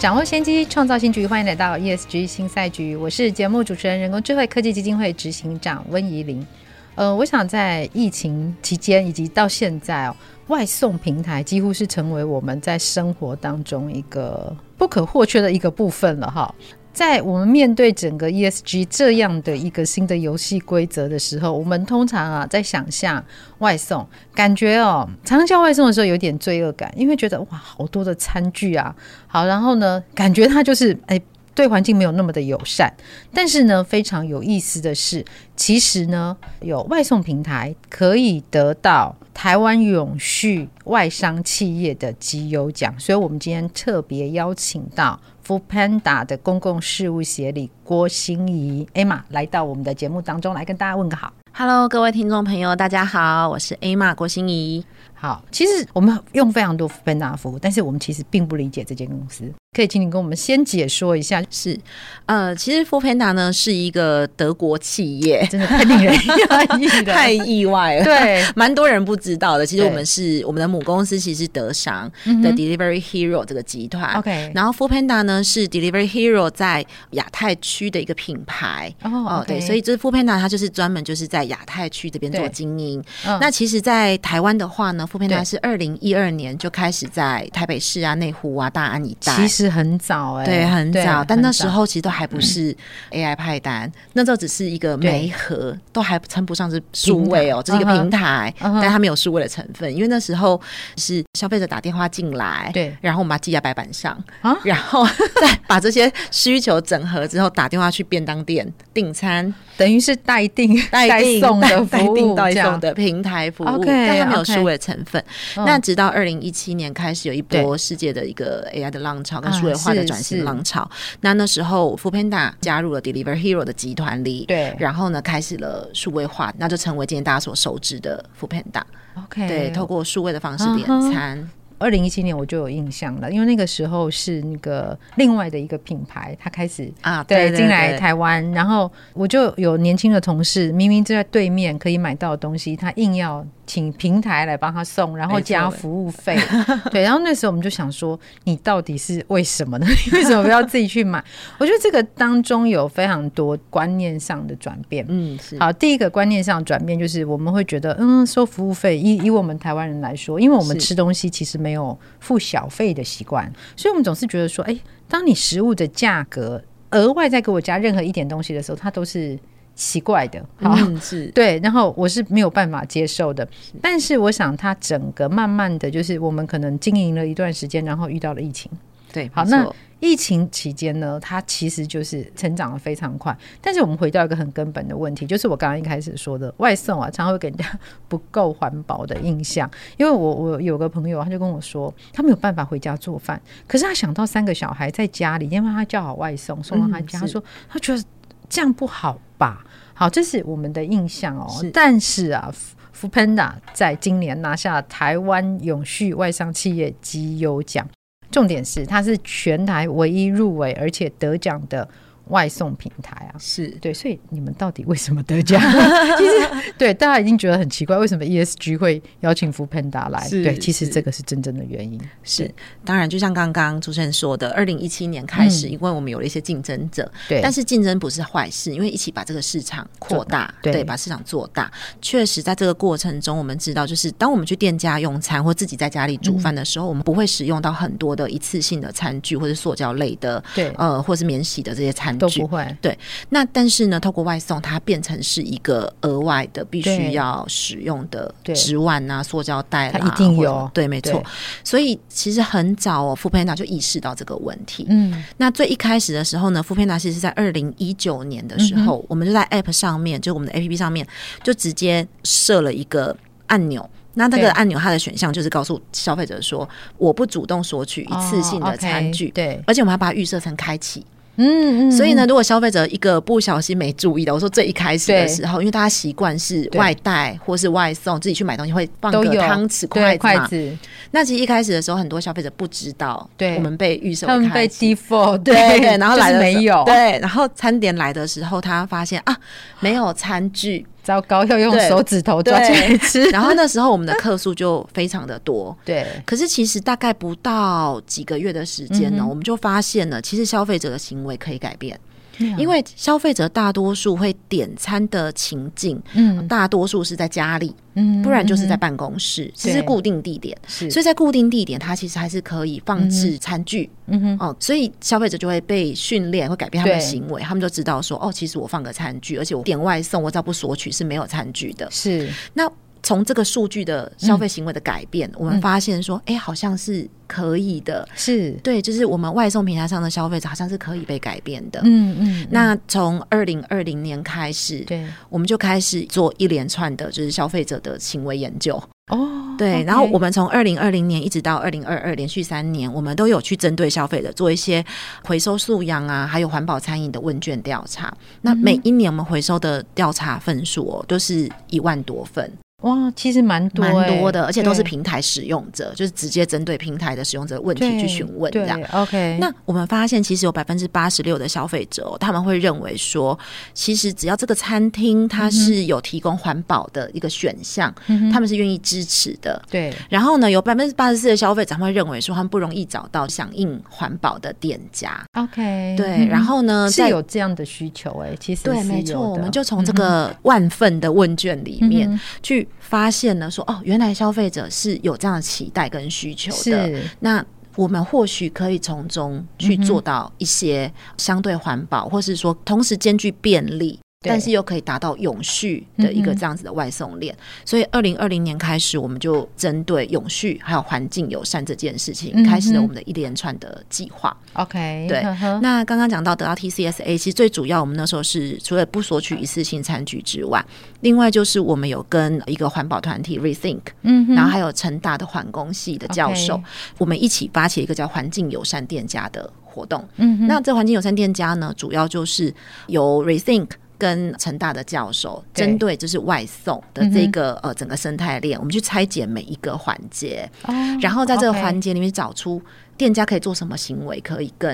掌握先机，创造新局。欢迎来到 ESG 新赛局，我是节目主持人、人工智慧科技基金会执行长温怡玲。呃，我想在疫情期间以及到现在哦，外送平台几乎是成为我们在生活当中一个不可或缺的一个部分了哈。在我们面对整个 ESG 这样的一个新的游戏规则的时候，我们通常啊在想象外送，感觉哦，常常叫外送的时候有点罪恶感，因为觉得哇，好多的餐具啊，好，然后呢，感觉它就是哎，对环境没有那么的友善。但是呢，非常有意思的是，其实呢，有外送平台可以得到台湾永续外商企业的绩优奖，所以我们今天特别邀请到。Foodpanda 的公共事务协理郭心怡 Emma 来到我们的节目当中来跟大家问个好。Hello，各位听众朋友，大家好，我是 Emma 郭心怡。好，其实我们用非常多 foodpanda 服务，但是我们其实并不理解这间公司。可以请你跟我们先解说一下，是，呃，其实 foodpanda 呢是一个德国企业，真的太令人 太意外了，对，蛮多人不知道的。其实我们是我们的母公司，其实是德商的 Delivery Hero 这个集团。OK，然后 foodpanda 呢是 Delivery Hero 在亚太区的一个品牌。哦，对，所以这 foodpanda 它就是专门就是在亚太区这边做经营。那其实，在台湾的话呢，foodpanda 是二零一二年就开始在台北市啊、内湖啊、大安一带。是很早哎、欸，对，很早，但那时候其实都还不是 AI 派单，嗯、那时候只是一个媒合，都还称不上是数位哦，这是一个平台，嗯、但它没有数位的成分，因为那时候是消费者打电话进来，对，然后我们把它记在白板上，啊、然后再把这些需求整合之后，打电话去便当店订餐，等于是代订、代送的服务，代送的平台服务，但它没有数位的成分。那直到二零一七年开始有一波世界的一个 AI 的浪潮。数位化的转型浪潮，那那时候 foodpanda 加入了 Delivery Hero 的集团里，对，然后呢，开始了数位化，那就成为今天大家所熟知的 foodpanda。OK，对，透过数位的方式点餐。二零一七年我就有印象了，因为那个时候是那个另外的一个品牌，他开始啊，对，进来台湾，然后我就有年轻的同事，明明就在对面可以买到的东西，他硬要。请平台来帮他送，然后加服务费。对，然后那时候我们就想说，你到底是为什么呢？你 为什么不要自己去买？我觉得这个当中有非常多观念上的转变。嗯，是。好，第一个观念上转变就是我们会觉得，嗯，收服务费，以以我们台湾人来说，因为我们吃东西其实没有付小费的习惯，所以我们总是觉得说，哎，当你食物的价格额外再给我加任何一点东西的时候，它都是。奇怪的，好、嗯、是 对，然后我是没有办法接受的。是但是我想，它整个慢慢的就是我们可能经营了一段时间，然后遇到了疫情。对，好，那疫情期间呢，它其实就是成长的非常快。但是我们回到一个很根本的问题，就是我刚刚一开始说的外送啊，常常会给人家不够环保的印象。因为我 我有个朋友，他就跟我说，他没有办法回家做饭，可是他想到三个小孩在家里，因为他叫好外送送到他家，嗯、他说他觉得这样不好吧。好，这是我们的印象哦。是但是啊，foodpanda 在今年拿下台湾永续外商企业绩优奖，重点是它是全台唯一入围而且得奖的。外送平台啊，是对，所以你们到底为什么得奖？其实对大家已经觉得很奇怪，为什么 ESG 会邀请 foodpanda 来？对，其实这个是真正的原因。是，当然，就像刚刚主持人说的，二零一七年开始，因为我们有了一些竞争者，对、嗯，但是竞争不是坏事，因为一起把这个市场扩大，对，对，把市场做大。确实，在这个过程中，我们知道，就是当我们去店家用餐或自己在家里煮饭的时候，嗯、我们不会使用到很多的一次性的餐具或者塑胶类的，对，呃，或是免洗的这些餐具。都不会对，那但是呢，透过外送，它变成是一个额外的必须要使用的纸碗啊、塑胶袋啦，它一定有。对，没错。所以其实很早哦，foodpanda 就意识到这个问题。嗯，那最一开始的时候呢，foodpanda 其实是在二零一九年的时候，我们就在 App 上面，就我们的 APP 上面，就直接设了一个按钮。那那个按钮它的选项就是告诉消费者说，我不主动索取一次性的餐具，对，而且我们要把它预设成开启。嗯嗯，所以呢，如果消费者一个不小心没注意的，我说最一开始的时候，因为大家习惯是外带或是外送，自己去买东西会放个汤匙筷子，筷子。那其实一开始的时候，很多消费者不知道，对，我们被预售，他们被 default，对对，然后来了没有，对，然后餐点来的时候，他发现啊，没有餐具。糟糕，要用手指头抓起来吃，然后那时候我们的客数就非常的多。对，可是其实大概不到几个月的时间呢，嗯、我们就发现了，其实消费者的行为可以改变。因为消费者大多数会点餐的情境，嗯，大多数是在家里，嗯，不然就是在办公室，这是固定地点，是，所以在固定地点，它其实还是可以放置餐具，嗯哼，哦，所以消费者就会被训练，会改变他们的行为，他们就知道说，哦，其实我放个餐具，而且我点外送，我只要不索取是没有餐具的，是，那。从这个数据的消费行为的改变，嗯、我们发现说，哎、欸，好像是可以的，是对，就是我们外送平台上的消费者好像是可以被改变的。嗯嗯。那从二零二零年开始，对，我们就开始做一连串的，就是消费者的行为研究。哦，对，然后我们从二零二零年一直到二零二二，连续三年，我们都有去针对消费者做一些回收素养啊，还有环保餐饮的问卷调查。那每一年我们回收的调查份数哦，都是一万多份。哇，其实蛮多、欸、蛮多的，而且都是平台使用者，就是直接针对平台的使用者问题去询问这样。OK，那我们发现其实有百分之八十六的消费者、哦，他们会认为说，其实只要这个餐厅它是有提供环保的一个选项，嗯、他们是愿意支持的。对。然后呢，有百分之八十四的消费者会认为说，他们不容易找到响应环保的店家。OK，对。然后呢，是有这样的需求哎、欸，其实对，没错，我们就从这个万份的问卷里面去。发现了说哦，原来消费者是有这样的期待跟需求的。那我们或许可以从中去做到一些相对环保，或是说同时兼具便利。但是又可以达到永续的一个这样子的外送链，嗯、所以二零二零年开始，我们就针对永续还有环境友善这件事情，开始了我们的一连串的计划。OK，对。呵呵那刚刚讲到得到 TCSA，其实最主要我们那时候是除了不索取一次性餐具之外，另外就是我们有跟一个环保团体 Rethink，嗯，然后还有成大的环工系的教授我们一起发起一个叫环境友善店家的活动。嗯，那这环境友善店家呢，主要就是由 Rethink。跟成大的教授针对就是外送的这个呃整个生态链，我们去拆解每一个环节，然后在这个环节里面找出。店家可以做什么行为可以更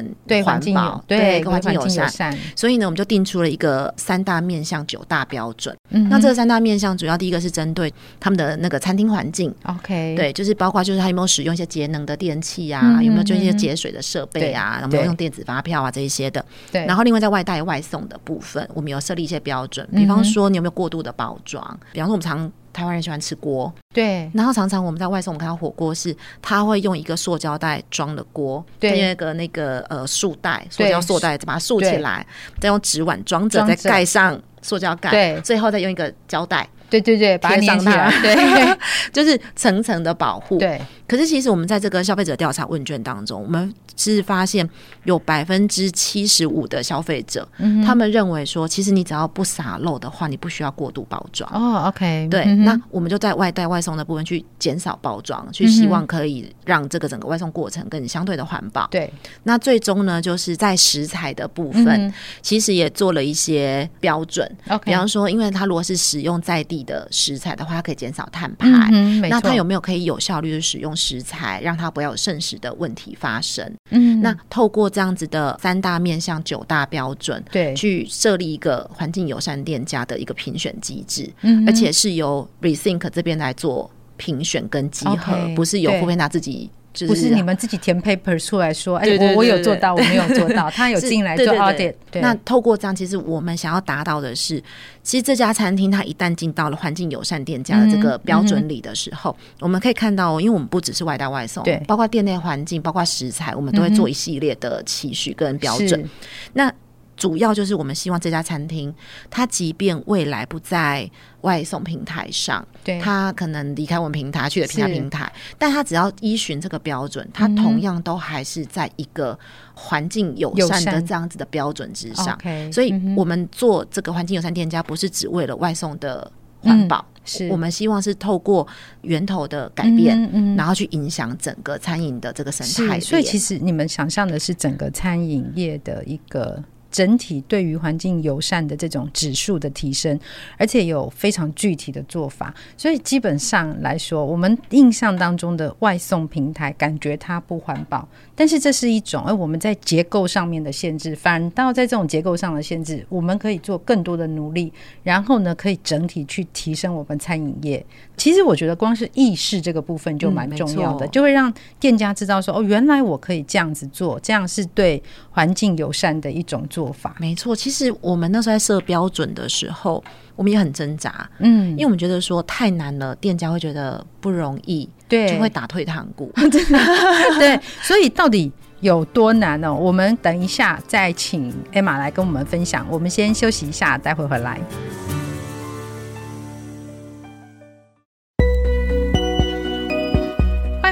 环保？对，跟环境友善。所以呢，我们就定出了一个三大面向、九大标准。嗯，那这三大面向主要第一个是针对他们的那个餐厅环境。OK，对，就是包括就是他有没有使用一些节能的电器啊，有没有做一些节水的设备啊，有没有用电子发票啊这一些的。对。然后另外在外带外送的部分，我们有设立一些标准，比方说你有没有过度的包装？比方说我们常。台湾人喜欢吃锅，对。然后常常我们在外送，我们看到火锅是，他会用一个塑胶袋装的锅，对，那个那个呃束带，塑胶塑带，再把它束起来，再用纸碗装着，再盖上塑胶盖，对，最后再用一个胶带。对对对，贴上它，对，就是层层的保护。对，可是其实我们在这个消费者调查问卷当中，我们是发现有百分之七十五的消费者，嗯、他们认为说，其实你只要不洒漏的话，你不需要过度包装。哦，OK，对，嗯、那我们就在外带外送的部分去减少包装，去希望可以让这个整个外送过程更相对的环保。对，那最终呢，就是在食材的部分，嗯、其实也做了一些标准。比方说，因为它如果是使用在地的食材的话，它可以减少碳排。嗯、那它有没有可以有效率的使用食材，让它不要有剩食的问题发生？嗯，那透过这样子的三大面向、九大标准，对，去设立一个环境友善店家的一个评选机制，嗯，而且是由 Rethink 这边来做评选跟集合不是由 foodpanda 自己。不是你们自己填 paper 出来说，哎，我我有做到，我没有做到，他有 进来做 audit。那透过这样，其实我们想要达到的是，其实这家餐厅它一旦进到了环境友善店家的这个标准里的时候，我们可以看到，因为我们不只是外带外送，对，包括店内环境，包括食材，我们都会做一系列的期许跟标准。那主要就是我们希望这家餐厅，它即便未来不在外送平台上，对，它可能离开我们平台去了其他平台，但它只要依循这个标准，它同样都还是在一个环境友善的这样子的标准之上。所以，我们做这个环境友善店家，不是只为了外送的。环保。嗯是我们希望是透过源头的改变，嗯嗯、然后去影响整个餐饮的这个生态。所以其实你们想象的是整个餐饮业的一个。整体对于环境友善的这种指数的提升，而且有非常具体的做法，所以基本上来说，我们印象当中的外送平台感觉它不环保，但是这是一种，而我们在结构上面的限制，反倒在这种结构上的限制，我们可以做更多的努力，然后呢，可以整体去提升我们餐饮业。其实我觉得光是意识这个部分就蛮重要的，嗯、就会让店家知道说，哦，原来我可以这样子做，这样是对环境友善的一种做法。没错，其实我们那时候在设标准的时候，我们也很挣扎，嗯，因为我们觉得说太难了，店家会觉得不容易，对，就会打退堂鼓。对，所以到底有多难呢？我们等一下再请 Emma 来跟我们分享。我们先休息一下，待会回来。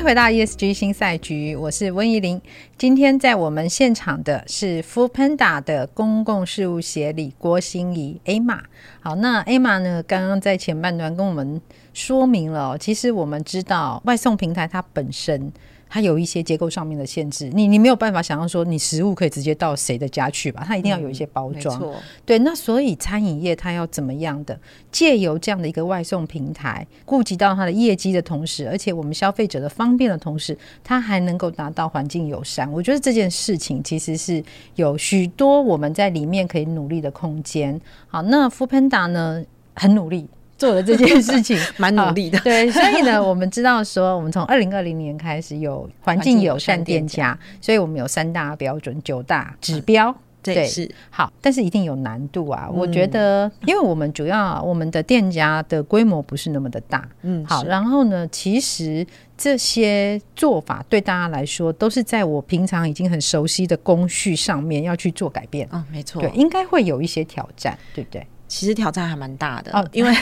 回到 ESG 新赛局，我是温怡玲。今天在我们现场的是 Foodpanda 的公共事务协理郭心怡 Emma。好，那 Emma 呢？刚刚在前半段跟我们说明了，其实我们知道外送平台它本身。它有一些结构上面的限制，你你没有办法想象说你食物可以直接到谁的家去吧？它一定要有一些包装。嗯、对，那所以餐饮业它要怎么样的借由这样的一个外送平台，顾及到它的业绩的同时，而且我们消费者的方便的同时，它还能够达到环境友善。我觉得这件事情其实是有许多我们在里面可以努力的空间。好，那 Foodpanda 呢很努力。做了这件事情，蛮努力的。对，所以呢，我们知道说，我们从二零二零年开始有环境友善店家，所以我们有三大标准、九大指标。嗯、对，是好，但是一定有难度啊。嗯、我觉得，因为我们主要我们的店家的规模不是那么的大，嗯，好。然后呢，其实这些做法对大家来说，都是在我平常已经很熟悉的工序上面要去做改变。哦，没错，对，应该会有一些挑战，对不对？其实挑战还蛮大的，哦、因为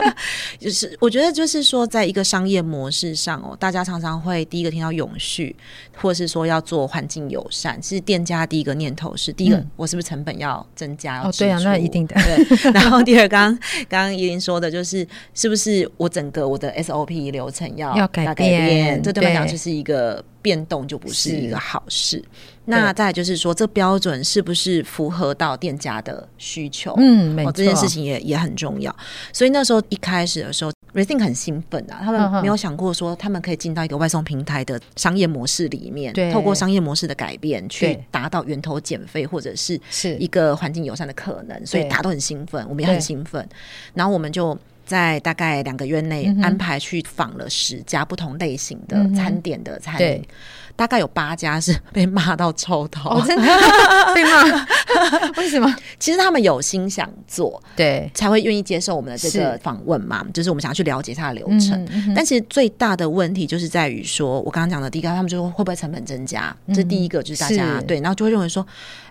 就是我觉得就是说，在一个商业模式上哦，大家常常会第一个听到永续，或者是说要做环境友善。其实店家第一个念头是：第一个，我是不是成本要增加？哦，对啊，那一定的。对。然后第二，刚刚刚刚怡玲说的就是，是不是我整个我的 SOP 流程要要改变？这对我来讲就是一个变动，就不是一个好事。那再就是说，这标准是不是符合到店家的需求？嗯，没错，这件事情也也很重要。所以那时候一开始的时候，Rethink 很兴奋啊，他们没有想过说他们可以进到一个外送平台的商业模式里面，对，透过商业模式的改变去达到源头减肥或者是是一个环境友善的可能。所以大家都很兴奋，我们也很兴奋。然后我们就在大概两个月内安排去访了十家不同类型的餐点的餐饮。大概有八家是被骂到臭头，哦，真的 被骂？为什么？其实他们有心想做，对，才会愿意接受我们的这个访问嘛。就是我们想要去了解他的流程。但其实最大的问题就是在于说，我刚刚讲的第一个，他们就说会不会成本增加？嗯、这第一个就是大家是对，然后就会认为说。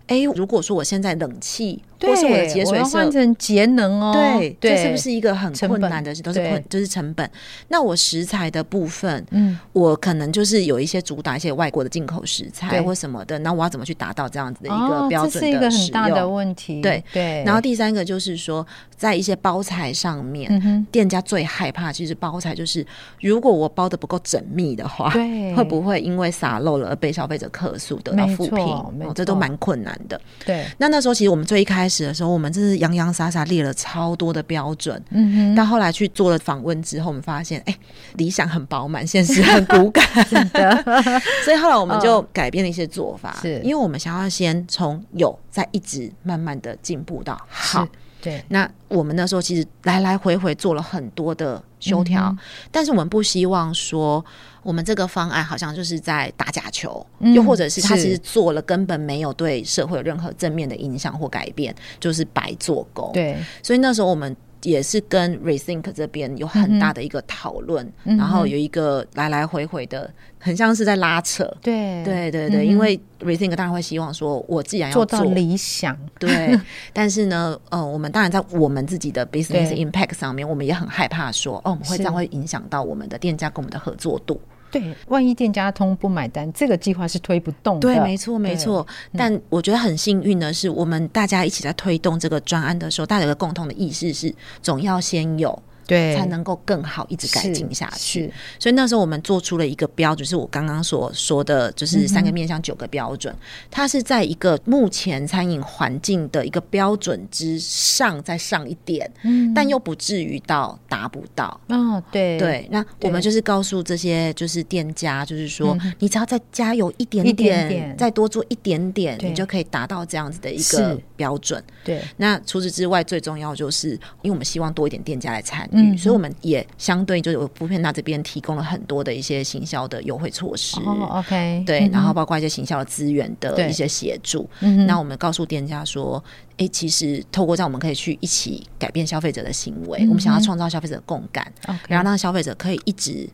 哎，如果说我现在冷气或是我的节水，换成节能哦，对，这是不是一个很困难的事？都是困，就是成本。那我食材的部分，嗯，我可能就是有一些主打一些外国的进口食材或什么的，那我要怎么去达到这样子的一个标准？这是一个很大的问题。对对。然后第三个就是说，在一些包材上面，店家最害怕其实包材就是，如果我包的不够缜密的话，对，会不会因为洒漏了而被消费者客诉得到负评？哦这都蛮困难的。对，那那时候其实我们最一开始的时候，我们真是洋洋洒洒列了超多的标准，嗯哼。但后来去做了访问之后，我们发现，哎、欸，理想很饱满，现实很骨感，真的。所以后来我们就改变了一些做法，是、哦、因为我们想要先从有，再一直慢慢的进步到好。对，那我们那时候其实来来回回做了很多的修条，嗯、但是我们不希望说我们这个方案好像就是在打假球，嗯、又或者是他其实做了根本没有对社会有任何正面的影响或改变，就是白做工。对，所以那时候我们。也是跟 Rethink 这边有很大的一个讨论，嗯、然后有一个来来回回的，很像是在拉扯。对。对对对，嗯、因为 Rethink 当然会希望说，我既然要做，理想，对，但是呢，呃，我们当然在我们自己的 business impact 上面，我们也很害怕说，哦，我们会这样会影响到我们的店家跟我们的合作度。对，万一店家通不买单，这个计划是推不动的。对，没错，没错。但我觉得很幸运的是，我们大家一起在推动这个专案的时候，大家有个共同的意识是，总要先有。对，才能够更好一直改进下去。所以那时候我们做出了一个标准，是我刚刚所说的，就是三个面向九个标准，嗯、它是在一个目前餐饮环境的一个标准之上再上一点，嗯，但又不至于到达不到。哦，对。对，那我们就是告诉这些就是店家，就是说、嗯、你只要再加油一点点，一点点。再多做一点点，你就可以达到这样子的一个标准。对，那除此之外，最重要就是因为我们希望多一点店家来参与，嗯、所以我们也相对就是我 foodpanda 这边提供了很多的一些行销的优惠措施。哦，OK，对、嗯，然后包括一些行销的资源的一些协助。那我们告诉店家说，哎、欸，其实透过这样，我们可以去一起改变消费者的行为。嗯、我们想要创造消费者的共感，okay. 然后让消费者可以一直。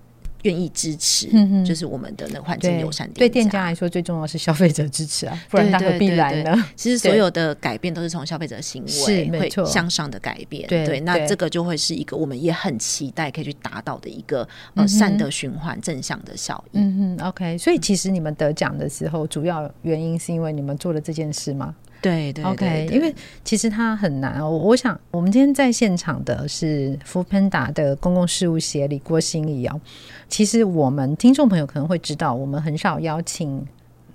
愿意支持，就是我们的那个环境友善店。对店家来说，最重要是消费者支持啊，不然他何必来呢？其实所有的改变都是从消费者行为会向上的改变。对，对，那这个就会是一个我们也很期待可以去达到的一个呃善的循环、正向的效应。嗯哼，OK。所以其实你们得奖的时候，主要原因是因为你们做了这件事吗？对对，OK，因为其实它很难哦。我想，我们今天在现场的是 foodpanda 的公共事务协理郭心怡哦。其实我们听众朋友可能会知道，我们很少邀请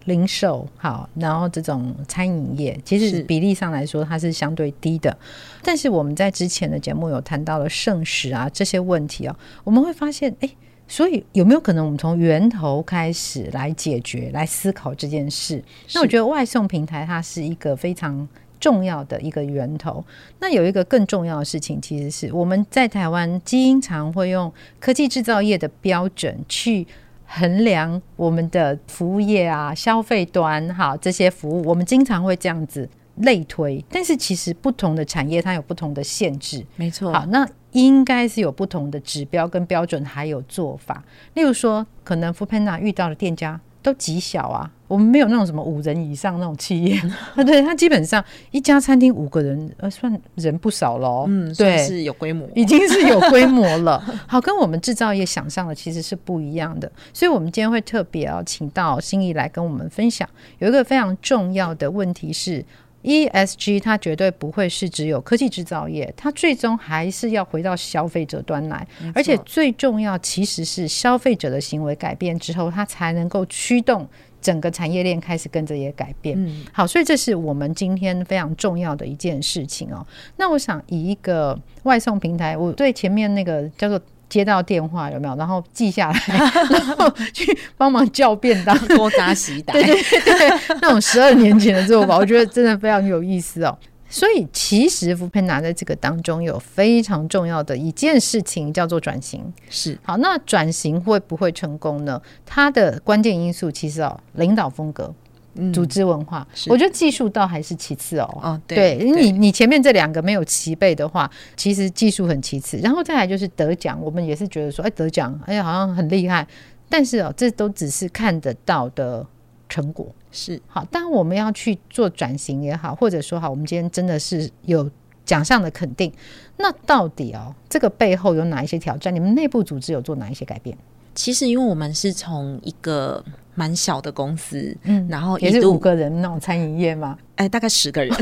零售好，然后这种餐饮业，其实比例上来说它是相对低的。但是我们在之前的节目有谈到了剩食啊这些问题哦，我们会发现，哎。所以有没有可能我们从源头开始来解决、来思考这件事？那我觉得外送平台它是一个非常重要的一个源头。那有一个更重要的事情，其实是我们在台湾经常会用科技制造业的标准去衡量我们的服务业啊、消费端哈这些服务，我们经常会这样子类推。但是其实不同的产业它有不同的限制，没错。好，那。应该是有不同的指标跟标准，还有做法。例如说，可能 foodpanda 遇到的店家都极小啊，我们没有那种什么五人以上那种企业。对，它基本上一家餐厅五个人，呃，算人不少喽。嗯，对，是有规模，已经是有规模了。好，跟我们制造业想象的其实是不一样的。所以，我们今天会特别要请到心怡来跟我们分享。有一个非常重要的问题是。ESG 它绝对不会是只有科技制造业，它最终还是要回到消费者端来，而且最重要其实是消费者的行为改变之后，它才能够驱动整个产业链开始跟着也改变。嗯，好，所以这是我们今天非常重要的一件事情哦。那我想以一个外送平台，我对前面那个叫做。接到电话有没有？然后记下来，然后去帮忙叫便当，多扎洗胆。对对对，那种十二年前的做法，我觉得真的非常有意思哦。所以其实 foodpanda 在这个当中有非常重要的一件事情叫做转型。是，好，那转型会不会成功呢？它的关键因素其实哦，领导风格。组织文化，嗯，我觉得技术倒还是其次哦。哦，对，对你你前面这两个没有齐备的话，其实技术很其次。然后再来就是得奖，我们也是觉得说，哎，得奖，哎呀，好像很厉害。但是哦，这都只是看得到的成果。是好，当我们要去做转型也好，或者说好，我们今天真的是有奖项的肯定，那到底哦，这个背后有哪一些挑战？你们内部组织有做哪一些改变？其实，因为我们是从一个。蛮小的公司，嗯，然后也是五个人那种餐饮业吗？哎，大概十个人，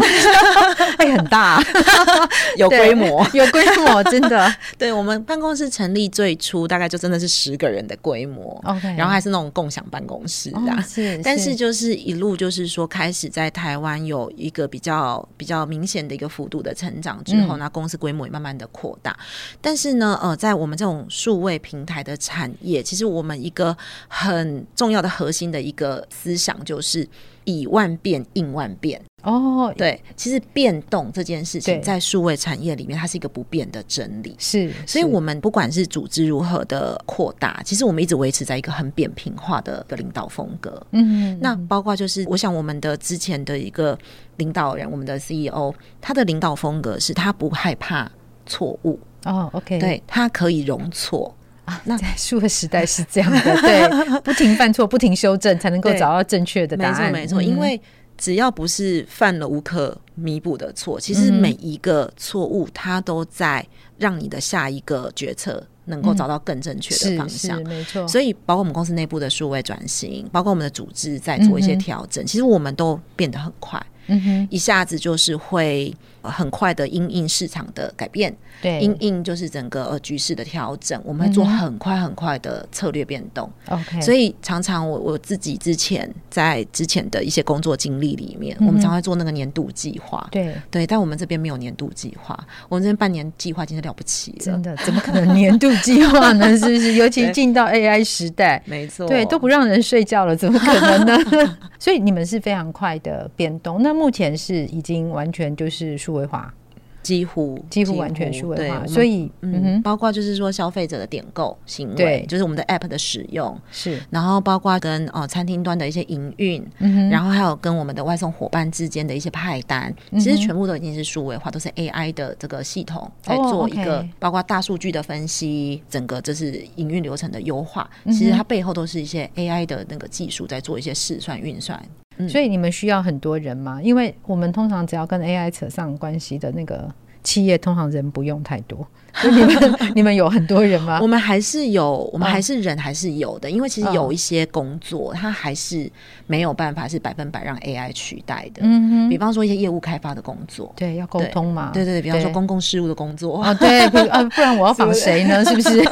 哎，很大，啊，有规模，有规模，真的。对，我们办公室成立最初大概就真的是十个人的规模，OK，然后还是那种共享办公室的，哦，是。但是就是一路就是说，开始在台湾有一个比较比较明显的一个幅度的成长之后，那，嗯、公司规模也慢慢的扩大。但是呢，呃，在我们这种数位平台的产业，其实我们一个很重要的核心的一个思想就是。以万变应万变哦，对，其实变动这件事情在数位产业里面，它是一个不变的真理。是，所以我们不管是组织如何的扩大，其实我们一直维持在一个很扁平化的一个领导风格。嗯，那包括就是，我想我们的之前的一个领导人，我们的 CEO，他的领导风格是他不害怕错误。哦，OK，对，他可以容错。啊，那在数位时代是这样的，对，不停犯错，不停修正，才能够找到正确的答案。没错，没错，因为只要不是犯了无可弥补的错，其实每一个错误，它都在让你的下一个决策能够找到更正确的方向。没错，所以包括我们公司内部的数位转型，包括我们的组织在做一些调整，其实我们都变得很快。嗯哼，一下子就是会很快的因应市场的改变，对，因应就是整个呃局势的调整，我们会做很快很快的策略变动。OK，所以常常我我自己之前在之前的一些工作经历里面，我们常会做那个年度计划。对对，但我们这边没有年度计划，我们这边半年计划已经了不起了。真的，怎么可能年度计划呢？是不是？尤其进到 AI 时代，没错，对，都不让人睡觉了，怎么可能呢？所以你们是非常快的变动。那目前是已经完全就是数位化。几乎几乎完全数位化，所以嗯哼，包括就是说消费者的点购行为，就是我们的 App 的使用是，然后包括跟哦餐厅端的一些营运，然后还有跟我们的外送伙伴之间的一些派单，嗯、其实全部都已经是数位化，都是 AI 的这个系统在做一个，包括大数据的分析，整个就是营运流程的优化，其实它背后都是一些 AI 的那个技术在做一些试算运算。所以你们需要很多人吗？因为我们通常只要跟 AI 扯上关系的那个企业，通常人不用太多。你们你们有很多人吗？我们还是有，我们还是人还是有的，因为其实有一些工作，它还是没有办法是百分百让 AI 取代的。嗯哼，比方说一些业务开发的工作，对，要沟通嘛。对对对，比方说公共事务的工作啊，对，不然我要访谁呢？是不是？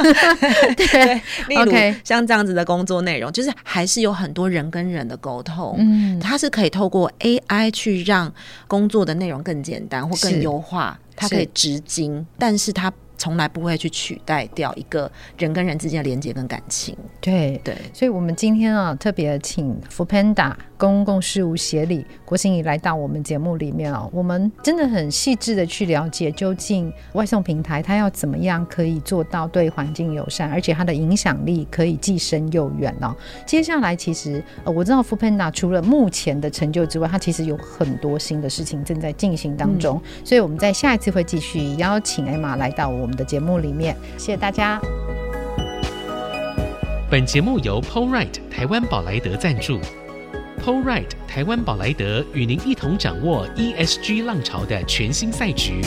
对，例如像这样子的工作内容，就是还是有很多人跟人的沟通。嗯，它是可以透过 AI 去让工作的内容更简单或更优化，它可以直经，但是它。从来不会去取代掉一个人跟人之间的连接跟感情。对对，所以我们今天啊，特别请 foodpanda 公共事务协理郭心怡来到我们节目里面啊，我们真的很细致的去了解，究竟外送平台它要怎么样可以做到对环境友善，而且它的影响力可以既深又远哦。接下来其实呃，我知道 foodpanda 除了目前的成就之外，它其实有很多新的事情正在进行当中，嗯、所以我们在下一次会继续邀请 Emma 来到我我们的节目里面，谢谢大家。本节目由 PORIGHT 台湾宝莱德赞助，PORIGHT 台湾宝莱德与您一同掌握 ESG 浪潮的全新赛局。